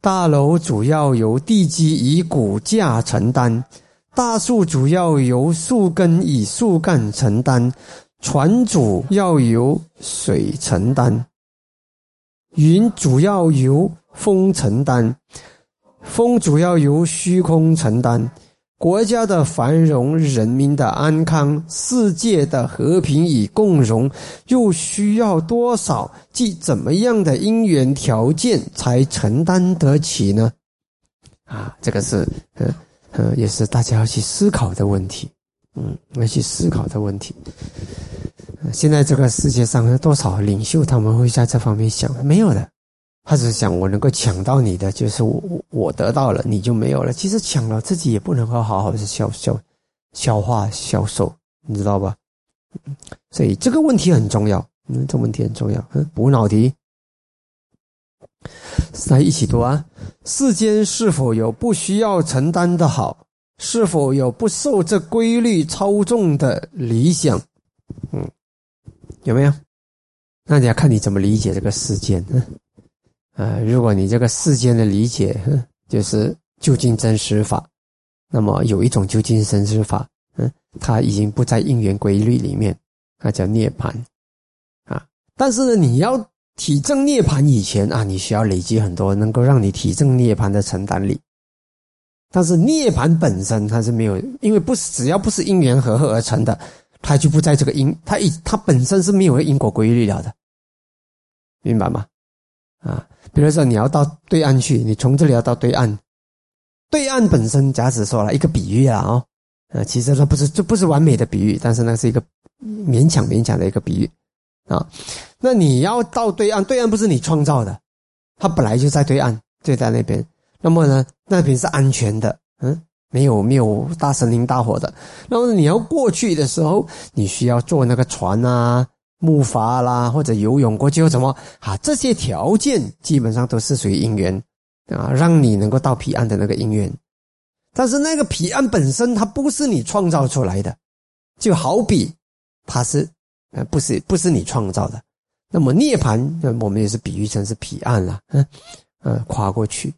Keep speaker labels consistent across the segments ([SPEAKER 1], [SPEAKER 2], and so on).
[SPEAKER 1] 大楼主要由地基以骨架承担，大树主要由树根以树干承担，船主要由水承担，云主要由风承担，风主要由虚空承担。国家的繁荣、人民的安康、世界的和平与共荣，又需要多少即怎么样的因缘条件才承担得起呢？啊，这个是呃呃，也是大家要去思考的问题，嗯，要去思考的问题。现在这个世界上有多少领袖他们会在这方面想？没有的。他只是想我能够抢到你的，就是我我得到了，你就没有了。其实抢了自己也不能够好好的消消消化销售，你知道吧？所以这个问题很重要，嗯，这问题很重要。嗯，补脑题，来一起读啊！世间是否有不需要承担的好？是否有不受这规律操纵的理想？嗯，有没有？那你要看你怎么理解这个世间。嗯。呃，如果你这个世间的理解就是究竟真实法，那么有一种究竟真实法，嗯，它已经不在因缘规律里面，它叫涅槃，啊，但是呢，你要体证涅槃以前啊，你需要累积很多能够让你体证涅槃的承担力，但是涅槃本身它是没有，因为不是只要不是因缘合合而成的，它就不在这个因，它一它本身是没有因果规律了的，明白吗？啊，比如说你要到对岸去，你从这里要到对岸，对岸本身假使说了一个比喻啊，哦，呃，其实它不是，这不是完美的比喻，但是那是一个勉强勉强的一个比喻啊。那你要到对岸，对岸不是你创造的，它本来就在对岸，就在那边。那么呢，那边是安全的，嗯，没有没有大森林大火的。那么你要过去的时候，你需要坐那个船啊。木筏啦，或者游泳过去或什么啊，这些条件基本上都是属于因缘啊，让你能够到彼岸的那个因缘。但是那个彼岸本身它不是你创造出来的，就好比它是呃不是不是你创造的。那么涅槃，我们也是比喻成是彼岸了，嗯嗯，跨过去。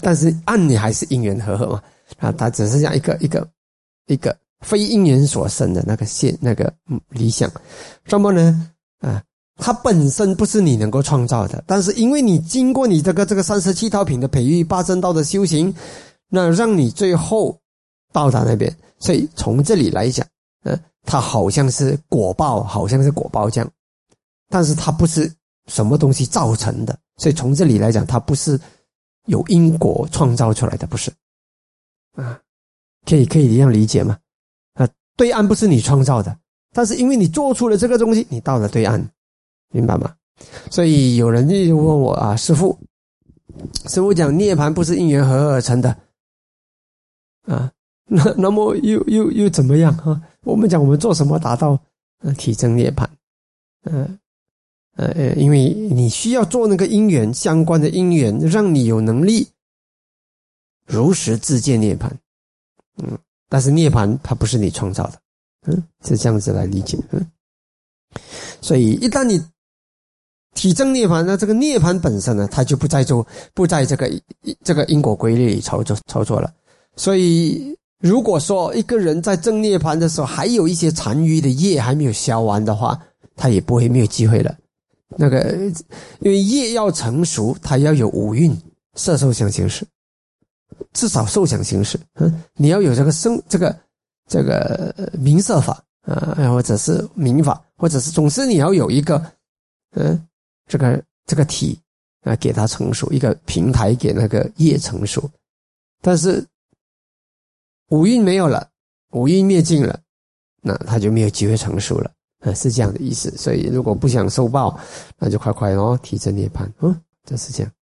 [SPEAKER 1] 但是岸你还是因缘和合嘛啊，它只是这样一个一个一个。非因缘所生的那个现那个理想，那么呢？啊，它本身不是你能够创造的，但是因为你经过你这个这个三十七套品的培育、八正道的修行，那让你最后到达那边。所以从这里来讲，嗯，它好像是果报，好像是果报这样，但是它不是什么东西造成的。所以从这里来讲，它不是有因果创造出来的，不是啊？可以可以这样理解吗？对岸不是你创造的，但是因为你做出了这个东西，你到了对岸，明白吗？所以有人就问我啊，师傅，师傅讲涅槃不是因缘合而成的啊，那那么又又又怎么样啊？我们讲我们做什么达到呃体证涅槃？嗯呃呃，因为你需要做那个因缘相关的因缘，让你有能力如实自见涅槃，嗯。但是涅槃它不是你创造的，嗯，是这样子来理解，嗯，所以一旦你体证涅槃，那这个涅槃本身呢，它就不再做，不在这个这个因果规律里操作操作了。所以如果说一个人在证涅槃的时候，还有一些残余的业还没有消完的话，他也不会没有机会了。那个因为业要成熟，它要有五蕴色受想行识。至少受想行识，嗯，你要有这个生这个这个明色法啊，或者是明法，或者是总之你要有一个，嗯，这个这个体啊，给它成熟一个平台，给那个业成熟。但是五蕴没有了，五蕴灭尽了，那他就没有机会成熟了，啊，是这样的意思。所以如果不想受报，那就快快哦，提着涅槃，嗯，就是这样。